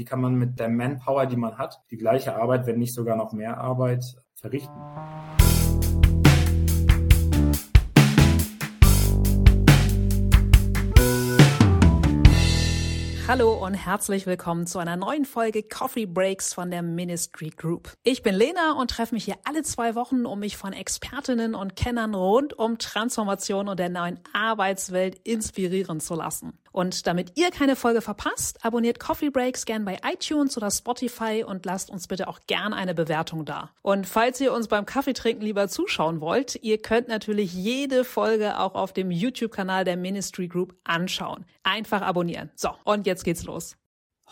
Wie kann man mit der Manpower, die man hat, die gleiche Arbeit, wenn nicht sogar noch mehr Arbeit verrichten? Hallo und herzlich willkommen zu einer neuen Folge Coffee Breaks von der Ministry Group. Ich bin Lena und treffe mich hier alle zwei Wochen, um mich von Expertinnen und Kennern rund um Transformation und der neuen Arbeitswelt inspirieren zu lassen. Und damit ihr keine Folge verpasst, abonniert Coffee Breaks gern bei iTunes oder Spotify und lasst uns bitte auch gern eine Bewertung da. Und falls ihr uns beim Kaffeetrinken lieber zuschauen wollt, ihr könnt natürlich jede Folge auch auf dem YouTube-Kanal der Ministry Group anschauen. Einfach abonnieren. So, und jetzt geht's los.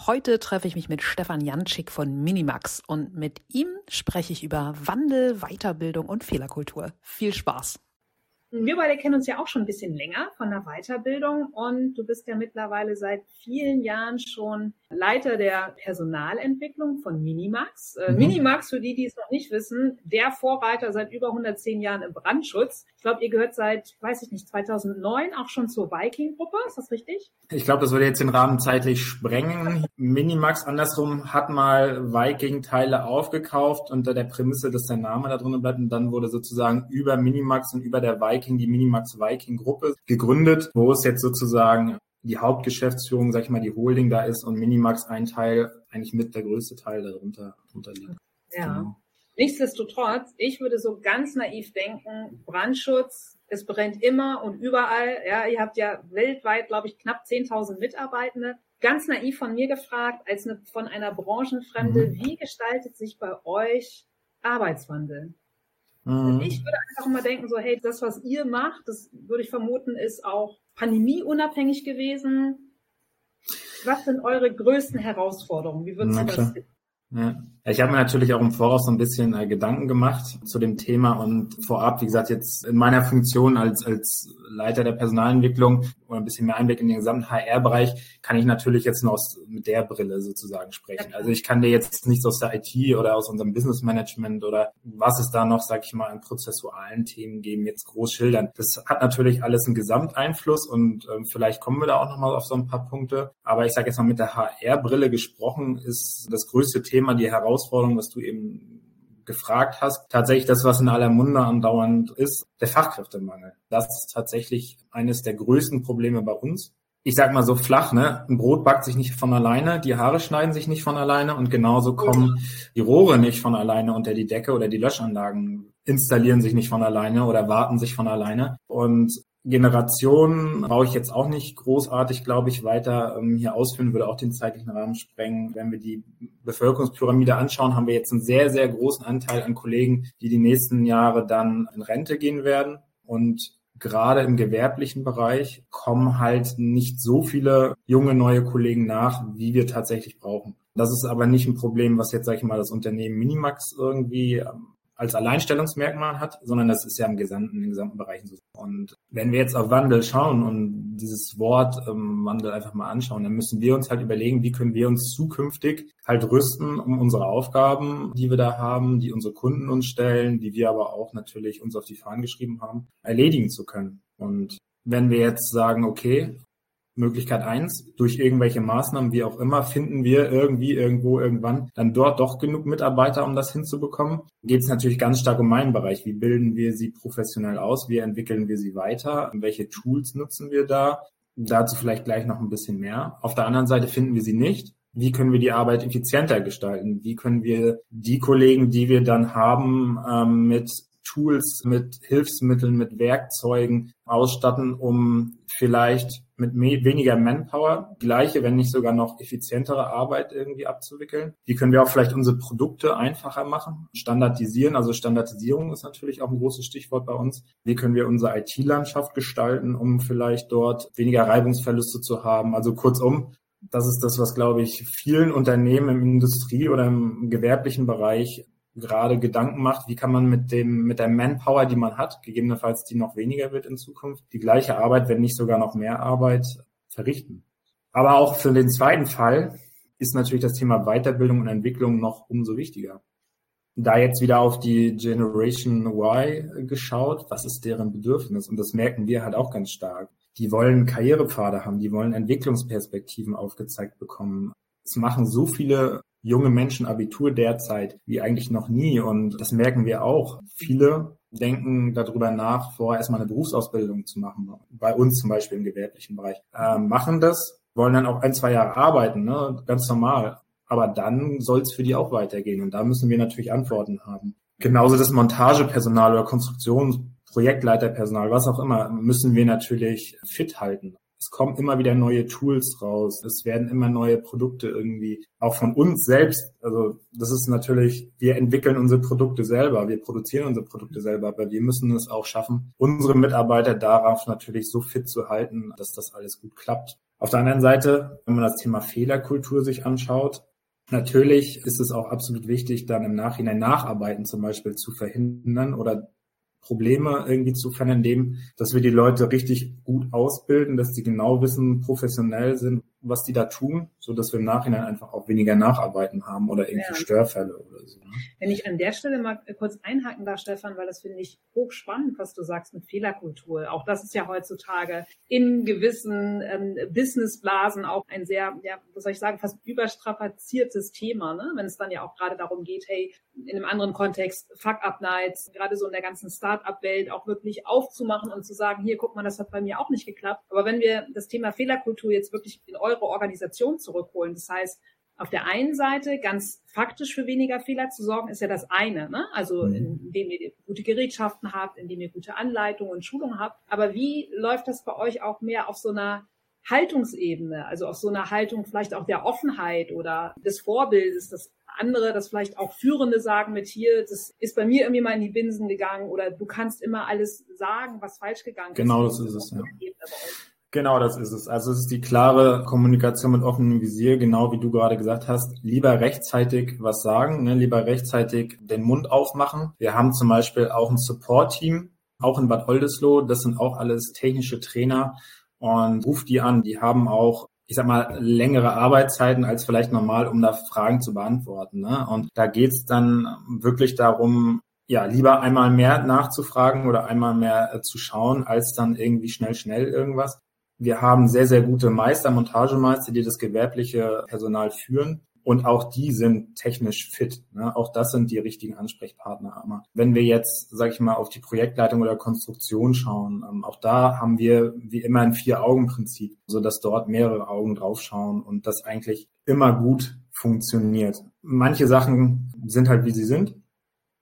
Heute treffe ich mich mit Stefan Janczyk von Minimax und mit ihm spreche ich über Wandel, Weiterbildung und Fehlerkultur. Viel Spaß! Wir beide kennen uns ja auch schon ein bisschen länger von der Weiterbildung und du bist ja mittlerweile seit vielen Jahren schon Leiter der Personalentwicklung von Minimax. Äh, mhm. Minimax, für die, die es noch nicht wissen, der Vorreiter seit über 110 Jahren im Brandschutz. Ich glaube, ihr gehört seit, weiß ich nicht, 2009 auch schon zur Viking-Gruppe. Ist das richtig? Ich glaube, das würde jetzt den Rahmen zeitlich sprengen. Minimax andersrum hat mal Viking-Teile aufgekauft unter der Prämisse, dass der Name da drin bleibt und dann wurde sozusagen über Minimax und über der Viking die Minimax Viking Gruppe gegründet, wo es jetzt sozusagen die Hauptgeschäftsführung, sag ich mal, die Holding da ist und Minimax ein Teil, eigentlich mit der größte Teil darunter, darunter liegt. Ja. Genau. Nichtsdestotrotz, ich würde so ganz naiv denken, Brandschutz, es brennt immer und überall. Ja, ihr habt ja weltweit, glaube ich, knapp 10.000 Mitarbeitende. Ganz naiv von mir gefragt, als eine, von einer Branchenfremde, mhm. wie gestaltet sich bei euch Arbeitswandel? Mhm. Ich würde einfach mal denken, so, hey, das, was ihr macht, das würde ich vermuten, ist auch pandemieunabhängig gewesen. Was sind eure größten Herausforderungen? Wie würden Sie das sehen? Ja. Ich habe mir natürlich auch im Voraus so ein bisschen äh, Gedanken gemacht zu dem Thema und vorab, wie gesagt, jetzt in meiner Funktion als, als Leiter der Personalentwicklung oder ein bisschen mehr Einblick in den gesamten HR-Bereich, kann ich natürlich jetzt nur aus, mit der Brille sozusagen sprechen. Also ich kann dir jetzt nichts aus der IT oder aus unserem Business Management oder was es da noch, sag ich mal, an prozessualen Themen geben, jetzt groß schildern. Das hat natürlich alles einen Gesamteinfluss und äh, vielleicht kommen wir da auch nochmal auf so ein paar Punkte. Aber ich sage jetzt mal mit der HR-Brille gesprochen, ist das größte Thema die Herausforderung, was du eben gefragt hast, tatsächlich das, was in aller Munde andauernd ist, der Fachkräftemangel. Das ist tatsächlich eines der größten Probleme bei uns. Ich sag mal so flach, ne? Ein Brot backt sich nicht von alleine, die Haare schneiden sich nicht von alleine und genauso kommen die Rohre nicht von alleine unter die Decke oder die Löschanlagen installieren sich nicht von alleine oder warten sich von alleine. Und Generation brauche ich jetzt auch nicht großartig, glaube ich, weiter ähm, hier ausführen, würde auch den zeitlichen Rahmen sprengen. Wenn wir die Bevölkerungspyramide anschauen, haben wir jetzt einen sehr, sehr großen Anteil an Kollegen, die die nächsten Jahre dann in Rente gehen werden. Und gerade im gewerblichen Bereich kommen halt nicht so viele junge neue Kollegen nach, wie wir tatsächlich brauchen. Das ist aber nicht ein Problem, was jetzt, sage ich mal, das Unternehmen Minimax irgendwie ähm, als Alleinstellungsmerkmal hat, sondern das ist ja im gesamten, in gesamten Bereichen so. Und wenn wir jetzt auf Wandel schauen und dieses Wort ähm, Wandel einfach mal anschauen, dann müssen wir uns halt überlegen, wie können wir uns zukünftig halt rüsten, um unsere Aufgaben, die wir da haben, die unsere Kunden uns stellen, die wir aber auch natürlich uns auf die Fahnen geschrieben haben, erledigen zu können. Und wenn wir jetzt sagen, okay, Möglichkeit eins, durch irgendwelche Maßnahmen, wie auch immer, finden wir irgendwie, irgendwo, irgendwann dann dort doch genug Mitarbeiter, um das hinzubekommen. Geht es natürlich ganz stark um meinen Bereich. Wie bilden wir sie professionell aus? Wie entwickeln wir sie weiter? Welche Tools nutzen wir da? Dazu vielleicht gleich noch ein bisschen mehr. Auf der anderen Seite finden wir sie nicht. Wie können wir die Arbeit effizienter gestalten? Wie können wir die Kollegen, die wir dann haben, ähm, mit Tools, mit Hilfsmitteln, mit Werkzeugen ausstatten, um vielleicht mit weniger Manpower gleiche, wenn nicht sogar noch effizientere Arbeit irgendwie abzuwickeln. Wie können wir auch vielleicht unsere Produkte einfacher machen, standardisieren? Also Standardisierung ist natürlich auch ein großes Stichwort bei uns. Wie können wir unsere IT-Landschaft gestalten, um vielleicht dort weniger Reibungsverluste zu haben? Also kurzum, das ist das, was, glaube ich, vielen Unternehmen im Industrie- oder im gewerblichen Bereich gerade Gedanken macht, wie kann man mit dem, mit der Manpower, die man hat, gegebenenfalls die noch weniger wird in Zukunft, die gleiche Arbeit, wenn nicht sogar noch mehr Arbeit verrichten. Aber auch für den zweiten Fall ist natürlich das Thema Weiterbildung und Entwicklung noch umso wichtiger. Da jetzt wieder auf die Generation Y geschaut, was ist deren Bedürfnis? Und das merken wir halt auch ganz stark. Die wollen Karrierepfade haben, die wollen Entwicklungsperspektiven aufgezeigt bekommen Es machen so viele junge Menschen Abitur derzeit wie eigentlich noch nie. Und das merken wir auch. Viele denken darüber nach, vorher erstmal eine Berufsausbildung zu machen. Bei uns zum Beispiel im gewerblichen Bereich. Äh, machen das, wollen dann auch ein, zwei Jahre arbeiten, ne? ganz normal. Aber dann soll es für die auch weitergehen. Und da müssen wir natürlich Antworten haben. Genauso das Montagepersonal oder Konstruktionsprojektleiterpersonal, was auch immer, müssen wir natürlich fit halten. Es kommen immer wieder neue Tools raus. Es werden immer neue Produkte irgendwie, auch von uns selbst. Also das ist natürlich, wir entwickeln unsere Produkte selber, wir produzieren unsere Produkte selber, aber wir müssen es auch schaffen, unsere Mitarbeiter darauf natürlich so fit zu halten, dass das alles gut klappt. Auf der anderen Seite, wenn man das Thema Fehlerkultur sich anschaut, Natürlich ist es auch absolut wichtig, dann im Nachhinein Nacharbeiten zum Beispiel zu verhindern oder Probleme irgendwie zu verändern, indem, dass wir die Leute richtig gut ausbilden, dass die genau wissen, professionell sind, was die da tun, so dass wir im Nachhinein einfach auch weniger Nacharbeiten haben oder irgendwie ja. Störfälle oder so. Ne? Wenn ich an der Stelle mal kurz einhaken darf, Stefan, weil das finde ich hochspannend, was du sagst mit Fehlerkultur. Auch das ist ja heutzutage in gewissen ähm, Businessblasen auch ein sehr, ja, was soll ich sagen, fast überstrapaziertes Thema, ne? wenn es dann ja auch gerade darum geht, hey, in einem anderen Kontext, Fuck-Up-Nights, gerade so in der ganzen Start-up-Welt auch wirklich aufzumachen und zu sagen, hier, guck mal, das hat bei mir auch nicht geklappt. Aber wenn wir das Thema Fehlerkultur jetzt wirklich in eure Organisation zurückholen. Das heißt, auf der einen Seite ganz faktisch für weniger Fehler zu sorgen, ist ja das eine. Ne? Also mhm. indem ihr gute Gerätschaften habt, indem ihr gute Anleitungen und Schulungen habt. Aber wie läuft das bei euch auch mehr auf so einer Haltungsebene, also auf so einer Haltung vielleicht auch der Offenheit oder des Vorbildes, das andere, das vielleicht auch Führende sagen mit hier, das ist bei mir irgendwie mal in die Binsen gegangen oder du kannst immer alles sagen, was falsch gegangen genau ist. Genau, das ist es, ja. Genau, das ist es. Also es ist die klare Kommunikation mit offenem Visier, genau wie du gerade gesagt hast. Lieber rechtzeitig was sagen, ne? lieber rechtzeitig den Mund aufmachen. Wir haben zum Beispiel auch ein Support-Team, auch in Bad Oldesloe. Das sind auch alles technische Trainer und ruft die an. Die haben auch ich sag mal, längere Arbeitszeiten als vielleicht normal, um da Fragen zu beantworten. Ne? Und da geht's dann wirklich darum, ja, lieber einmal mehr nachzufragen oder einmal mehr äh, zu schauen, als dann irgendwie schnell, schnell irgendwas. Wir haben sehr, sehr gute Meister, Montagemeister, die das gewerbliche Personal führen. Und auch die sind technisch fit. Ne? Auch das sind die richtigen Ansprechpartner. Aber wenn wir jetzt, sage ich mal, auf die Projektleitung oder Konstruktion schauen, ähm, auch da haben wir wie immer ein Vier-Augen-Prinzip, so dass dort mehrere Augen draufschauen und das eigentlich immer gut funktioniert. Manche Sachen sind halt wie sie sind,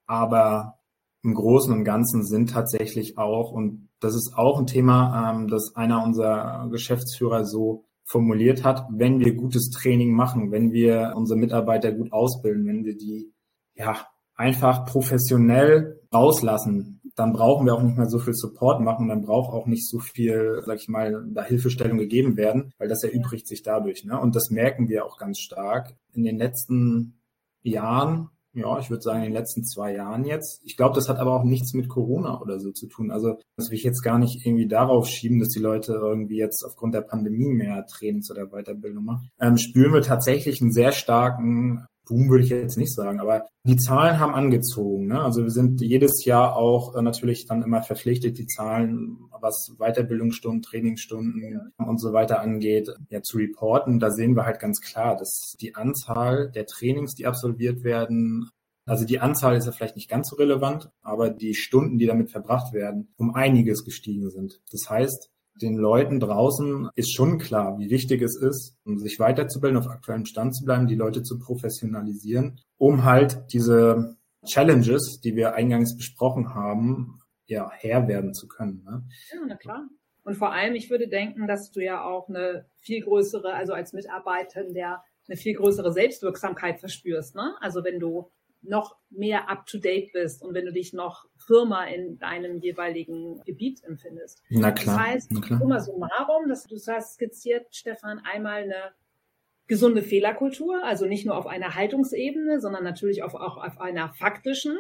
aber im Großen und Ganzen sind tatsächlich auch, und das ist auch ein Thema, ähm, das einer unserer Geschäftsführer so formuliert hat, wenn wir gutes Training machen, wenn wir unsere Mitarbeiter gut ausbilden, wenn wir die ja einfach professionell rauslassen, dann brauchen wir auch nicht mehr so viel Support machen, dann braucht auch nicht so viel, sag ich mal, da Hilfestellung gegeben werden, weil das erübrigt sich dadurch. Ne? Und das merken wir auch ganz stark. In den letzten Jahren ja, ich würde sagen, in den letzten zwei Jahren jetzt. Ich glaube, das hat aber auch nichts mit Corona oder so zu tun. Also das will ich jetzt gar nicht irgendwie darauf schieben, dass die Leute irgendwie jetzt aufgrund der Pandemie mehr Trainings oder Weiterbildung machen. Ähm, spüren wir tatsächlich einen sehr starken Boom würde ich jetzt nicht sagen, aber die Zahlen haben angezogen. Ne? Also wir sind jedes Jahr auch äh, natürlich dann immer verpflichtet, die Zahlen, was Weiterbildungsstunden, Trainingsstunden und so weiter angeht, ja zu reporten. Da sehen wir halt ganz klar, dass die Anzahl der Trainings, die absolviert werden, also die Anzahl ist ja vielleicht nicht ganz so relevant, aber die Stunden, die damit verbracht werden, um einiges gestiegen sind. Das heißt, den Leuten draußen ist schon klar, wie wichtig es ist, um sich weiterzubilden, auf aktuellem Stand zu bleiben, die Leute zu professionalisieren, um halt diese Challenges, die wir eingangs besprochen haben, ja, Herr werden zu können. Ne? Ja, na klar. Und vor allem, ich würde denken, dass du ja auch eine viel größere, also als Mitarbeiter, der eine viel größere Selbstwirksamkeit verspürst. Ne? Also wenn du noch mehr up-to-date bist und wenn du dich noch Firma in deinem jeweiligen Gebiet empfindest. Na klar. Das heißt, summa summarum, dass du hast skizziert, Stefan, einmal eine gesunde Fehlerkultur, also nicht nur auf einer Haltungsebene, sondern natürlich auch, auch auf einer faktischen.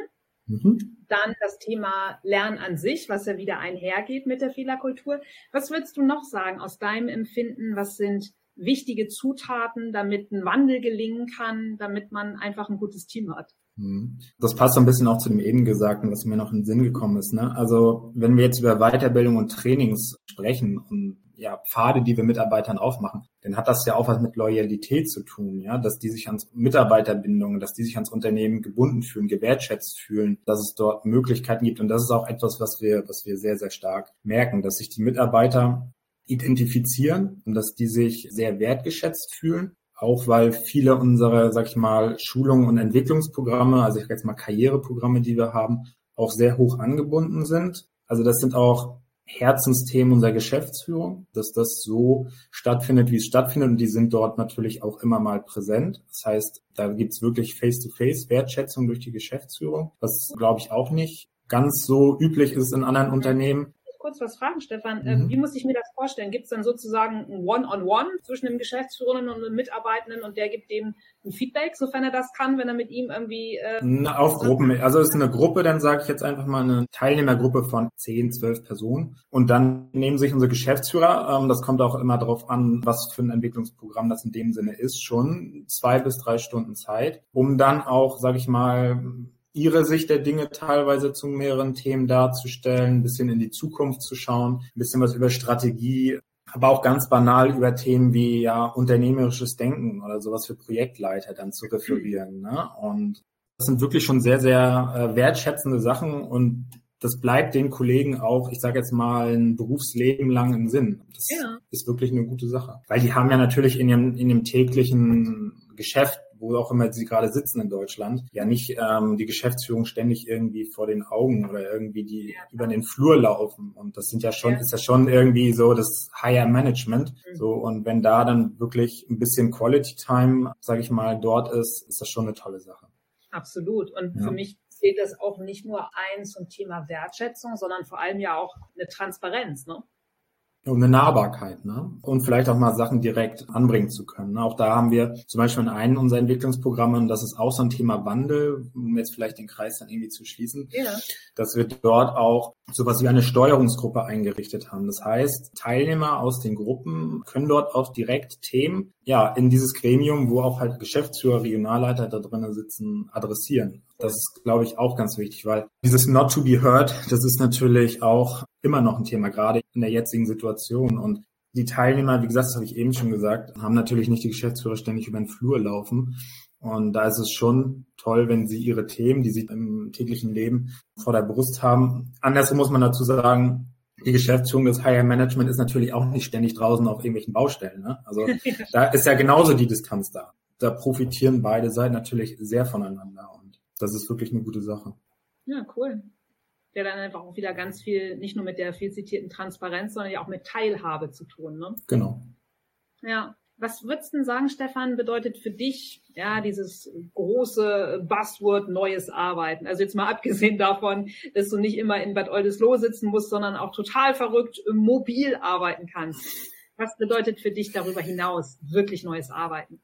Mhm. Dann das Thema Lernen an sich, was ja wieder einhergeht mit der Fehlerkultur. Was würdest du noch sagen aus deinem Empfinden? Was sind wichtige Zutaten, damit ein Wandel gelingen kann, damit man einfach ein gutes Team hat? Mhm. Das passt so ein bisschen auch zu dem eben Gesagten, was mir noch in den Sinn gekommen ist. Ne? Also wenn wir jetzt über Weiterbildung und Trainings sprechen und ja, Pfade, die wir Mitarbeitern aufmachen, dann hat das ja auch was mit Loyalität zu tun, ja, dass die sich ans Mitarbeiterbindungen, dass die sich ans Unternehmen gebunden fühlen, gewertschätzt fühlen, dass es dort Möglichkeiten gibt. Und das ist auch etwas, was wir, was wir sehr, sehr stark merken, dass sich die Mitarbeiter identifizieren und dass die sich sehr wertgeschätzt fühlen. Auch weil viele unserer, sag ich mal, Schulungen und Entwicklungsprogramme, also ich sag jetzt mal Karriereprogramme, die wir haben, auch sehr hoch angebunden sind. Also das sind auch Herzensthemen unserer Geschäftsführung, dass das so stattfindet, wie es stattfindet. Und die sind dort natürlich auch immer mal präsent. Das heißt, da gibt's wirklich Face-to-Face Wertschätzung durch die Geschäftsführung, was, glaube ich, auch nicht ganz so üblich ist in anderen Unternehmen kurz was fragen, Stefan. Ähm, mhm. Wie muss ich mir das vorstellen? Gibt es dann sozusagen ein One-on-One zwischen dem Geschäftsführenden und dem Mitarbeitenden und der gibt dem ein Feedback, sofern er das kann, wenn er mit ihm irgendwie... Äh, Na, auf Gruppen. Also es ist eine Gruppe, dann sage ich jetzt einfach mal eine Teilnehmergruppe von 10, 12 Personen. Und dann nehmen sich unsere Geschäftsführer, ähm, das kommt auch immer darauf an, was für ein Entwicklungsprogramm das in dem Sinne ist, schon zwei bis drei Stunden Zeit, um dann auch, sage ich mal, ihre Sicht der Dinge teilweise zu mehreren Themen darzustellen, ein bisschen in die Zukunft zu schauen, ein bisschen was über Strategie, aber auch ganz banal über Themen wie ja unternehmerisches Denken oder sowas für Projektleiter dann zu referieren. Ne? Und das sind wirklich schon sehr, sehr äh, wertschätzende Sachen und das bleibt den Kollegen auch, ich sage jetzt mal, ein Berufsleben lang im Sinn. Das ja. ist wirklich eine gute Sache. Weil die haben ja natürlich in ihrem, in dem täglichen Geschäft wo auch immer sie gerade sitzen in Deutschland, ja nicht ähm, die Geschäftsführung ständig irgendwie vor den Augen oder irgendwie die ja. über den Flur laufen. Und das sind ja schon, ja. ist ja schon irgendwie so das Higher Management. Mhm. So, und wenn da dann wirklich ein bisschen Quality Time, sage ich mal, dort ist, ist das schon eine tolle Sache. Absolut. Und ja. für mich zählt das auch nicht nur eins zum Thema Wertschätzung, sondern vor allem ja auch eine Transparenz. Ne? Um eine Nahbarkeit, ne? Und vielleicht auch mal Sachen direkt anbringen zu können. Ne? Auch da haben wir zum Beispiel in einem unserer Entwicklungsprogramme, und das ist auch so ein Thema Wandel, um jetzt vielleicht den Kreis dann irgendwie zu schließen, ja. dass wir dort auch sowas wie eine Steuerungsgruppe eingerichtet haben. Das heißt, Teilnehmer aus den Gruppen können dort auch direkt Themen, ja, in dieses Gremium, wo auch halt Geschäftsführer, Regionalleiter da drinnen sitzen, adressieren. Das ist, glaube ich, auch ganz wichtig, weil dieses Not to be heard, das ist natürlich auch immer noch ein Thema, gerade in der jetzigen Situation. Und die Teilnehmer, wie gesagt, das habe ich eben schon gesagt, haben natürlich nicht die Geschäftsführer ständig über den Flur laufen. Und da ist es schon toll, wenn sie ihre Themen, die sie im täglichen Leben vor der Brust haben. Andersrum muss man dazu sagen, die Geschäftsführung des Higher Management ist natürlich auch nicht ständig draußen auf irgendwelchen Baustellen. Ne? Also da ist ja genauso die Distanz da. Da profitieren beide Seiten natürlich sehr voneinander das ist wirklich eine gute Sache. Ja, cool der dann einfach auch wieder ganz viel, nicht nur mit der viel zitierten Transparenz, sondern ja auch mit Teilhabe zu tun. Ne? Genau. Ja. Was würdest du denn sagen, Stefan, bedeutet für dich ja dieses große Buzzword neues Arbeiten? Also jetzt mal abgesehen davon, dass du nicht immer in Bad Oldesloe sitzen musst, sondern auch total verrückt mobil arbeiten kannst. Was bedeutet für dich darüber hinaus wirklich neues Arbeiten?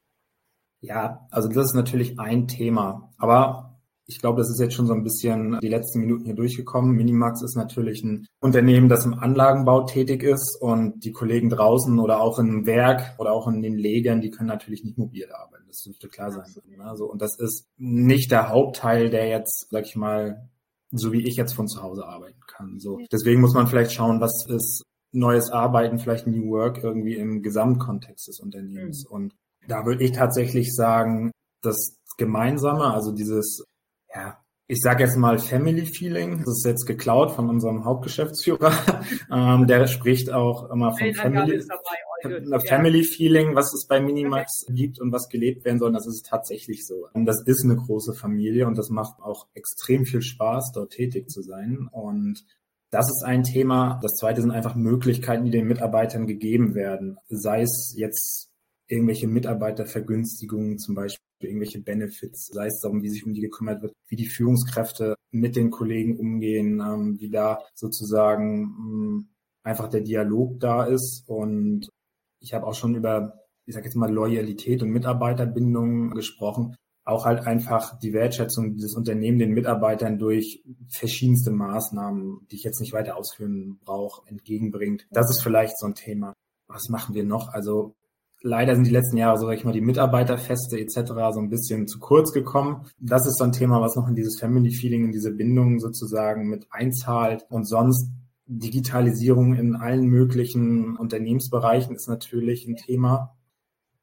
Ja, also das ist natürlich ein Thema. Aber ich glaube, das ist jetzt schon so ein bisschen die letzten Minuten hier durchgekommen. Minimax ist natürlich ein Unternehmen, das im Anlagenbau tätig ist und die Kollegen draußen oder auch im Werk oder auch in den Legern, die können natürlich nicht mobil arbeiten. Das dürfte klar sein. Also, und das ist nicht der Hauptteil, der jetzt, sag ich mal, so wie ich jetzt von zu Hause arbeiten kann. So. Deswegen muss man vielleicht schauen, was ist neues Arbeiten, vielleicht New Work irgendwie im Gesamtkontext des Unternehmens. Mhm. Und da würde ich tatsächlich sagen, das Gemeinsame, also dieses ja, ich sage jetzt mal Family Feeling. Das ist jetzt geklaut von unserem Hauptgeschäftsführer. ähm, der spricht auch immer von Family, dabei, Family Feeling, was es bei Minimax okay. gibt und was gelebt werden soll. Das ist tatsächlich so. Und das ist eine große Familie und das macht auch extrem viel Spaß, dort tätig zu sein. Und das ist ein Thema. Das zweite sind einfach Möglichkeiten, die den Mitarbeitern gegeben werden. Sei es jetzt irgendwelche Mitarbeitervergünstigungen, zum Beispiel irgendwelche Benefits, sei es darum, wie sich um die gekümmert wird, wie die Führungskräfte mit den Kollegen umgehen, ähm, wie da sozusagen mh, hm, einfach der Dialog da ist. Und ich habe auch schon über, ich sage jetzt mal, Loyalität und Mitarbeiterbindung gesprochen. Auch halt einfach die Wertschätzung dieses Unternehmen den Mitarbeitern durch verschiedenste Maßnahmen, die ich jetzt nicht weiter ausführen brauche, entgegenbringt. Das ist vielleicht so ein Thema. Was machen wir noch? Also Leider sind die letzten Jahre, so sag ich mal, die Mitarbeiterfeste etc. so ein bisschen zu kurz gekommen. Das ist so ein Thema, was noch in dieses Family Feeling, in diese Bindung sozusagen mit einzahlt. Und sonst Digitalisierung in allen möglichen Unternehmensbereichen ist natürlich ein Thema.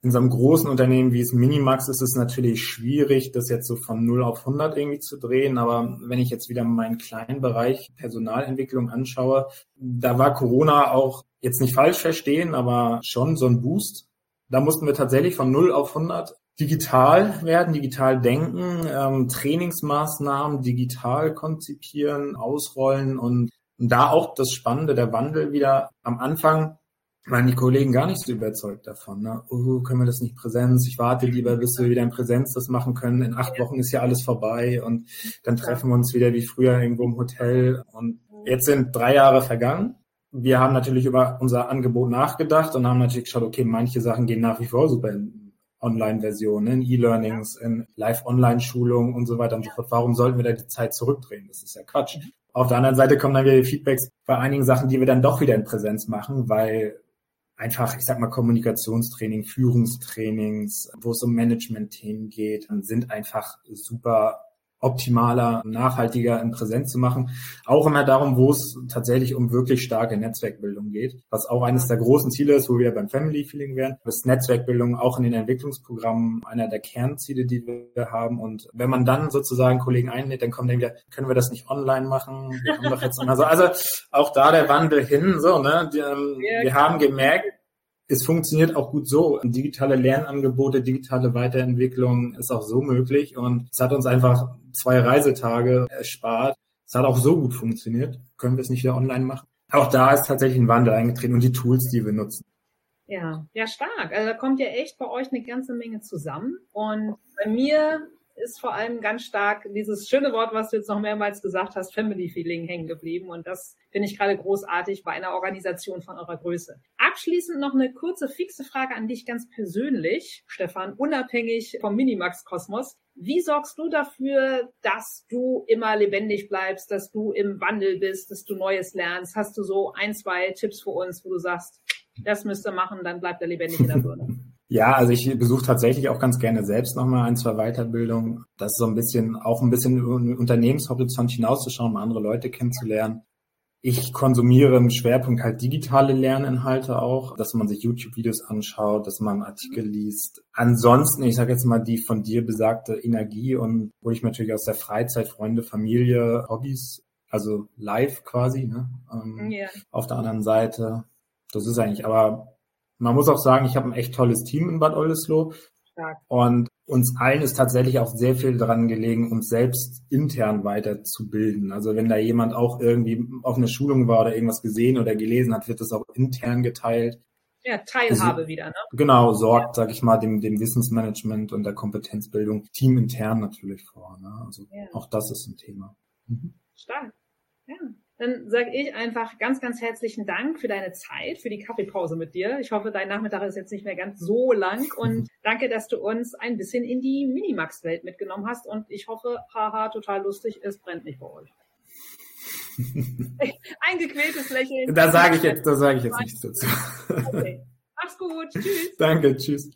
In so einem großen Unternehmen wie es Minimax ist es natürlich schwierig, das jetzt so von 0 auf 100 irgendwie zu drehen. Aber wenn ich jetzt wieder meinen kleinen Bereich Personalentwicklung anschaue, da war Corona auch jetzt nicht falsch verstehen, aber schon so ein Boost. Da mussten wir tatsächlich von 0 auf 100 digital werden, digital denken, ähm, Trainingsmaßnahmen digital konzipieren, ausrollen und da auch das Spannende, der Wandel wieder am Anfang waren die Kollegen gar nicht so überzeugt davon. Ne? Oh, können wir das nicht Präsenz? Ich warte lieber, bis wir wieder in Präsenz das machen können. In acht Wochen ist ja alles vorbei und dann treffen wir uns wieder wie früher irgendwo im Hotel. Und jetzt sind drei Jahre vergangen. Wir haben natürlich über unser Angebot nachgedacht und haben natürlich geschaut, okay, manche Sachen gehen nach wie vor super in Online-Versionen, in E-Learnings, in Live-Online-Schulungen und so weiter und so fort. Warum sollten wir da die Zeit zurückdrehen? Das ist ja Quatsch. Auf der anderen Seite kommen dann wieder Feedbacks bei einigen Sachen, die wir dann doch wieder in Präsenz machen, weil einfach, ich sag mal, Kommunikationstraining, Führungstrainings, wo es um Management-Themen geht, sind einfach super optimaler, nachhaltiger in Präsenz zu machen. Auch immer darum, wo es tatsächlich um wirklich starke Netzwerkbildung geht, was auch eines der großen Ziele ist, wo wir beim Family Feeling wären. Das Netzwerkbildung auch in den Entwicklungsprogrammen einer der Kernziele, die wir haben. Und wenn man dann sozusagen Kollegen einlädt, dann kommen dann wieder, können wir das nicht online machen? Wir haben doch jetzt immer so. Also auch da der Wandel hin, so, ne? Die, ähm, wir haben gemerkt, es funktioniert auch gut so. Digitale Lernangebote, digitale Weiterentwicklung ist auch so möglich und es hat uns einfach zwei Reisetage erspart. Es hat auch so gut funktioniert. Können wir es nicht wieder online machen? Auch da ist tatsächlich ein Wandel eingetreten und die Tools, die wir nutzen. Ja, ja, stark. Also da kommt ja echt bei euch eine ganze Menge zusammen. Und bei mir ist vor allem ganz stark dieses schöne Wort, was du jetzt noch mehrmals gesagt hast, Family Feeling hängen geblieben. Und das finde ich gerade großartig bei einer Organisation von eurer Größe. Abschließend noch eine kurze, fixe Frage an dich ganz persönlich, Stefan, unabhängig vom Minimax Kosmos. Wie sorgst du dafür, dass du immer lebendig bleibst, dass du im Wandel bist, dass du Neues lernst? Hast du so ein, zwei Tipps für uns, wo du sagst, das müsst ihr machen, dann bleibt er lebendig in der Birne? Ja, also ich besuche tatsächlich auch ganz gerne selbst nochmal ein, zwei Weiterbildungen. Das ist so ein bisschen, auch ein bisschen Unternehmenshorizont hinauszuschauen, mal andere Leute kennenzulernen. Ich konsumiere im Schwerpunkt halt digitale Lerninhalte auch, dass man sich YouTube-Videos anschaut, dass man Artikel liest. Ansonsten, ich sage jetzt mal die von dir besagte Energie und wo ich natürlich aus der Freizeit, Freunde, Familie, Hobbys, also live quasi, ne? Ähm, yeah. Auf der anderen Seite. Das ist eigentlich, aber man muss auch sagen, ich habe ein echt tolles Team in Bad Oldesloe. Stark. Und uns allen ist tatsächlich auch sehr viel daran gelegen, uns selbst intern weiterzubilden. Also wenn da jemand auch irgendwie auf einer Schulung war oder irgendwas gesehen oder gelesen hat, wird das auch intern geteilt. Ja, Teilhabe also, wieder, ne? Genau, sorgt, ja. sag ich mal, dem, dem Wissensmanagement und der Kompetenzbildung teamintern natürlich vor. Ne? Also ja. auch das ist ein Thema. Mhm. Stark. Ja. Dann sage ich einfach ganz, ganz herzlichen Dank für deine Zeit, für die Kaffeepause mit dir. Ich hoffe, dein Nachmittag ist jetzt nicht mehr ganz so lang und danke, dass du uns ein bisschen in die Minimax-Welt mitgenommen hast und ich hoffe, haha, total lustig, es brennt nicht bei euch. ein gequältes Lächeln. Da sage ich jetzt, da sage ich jetzt nichts dazu. Okay. Mach's gut. Tschüss. Danke, tschüss.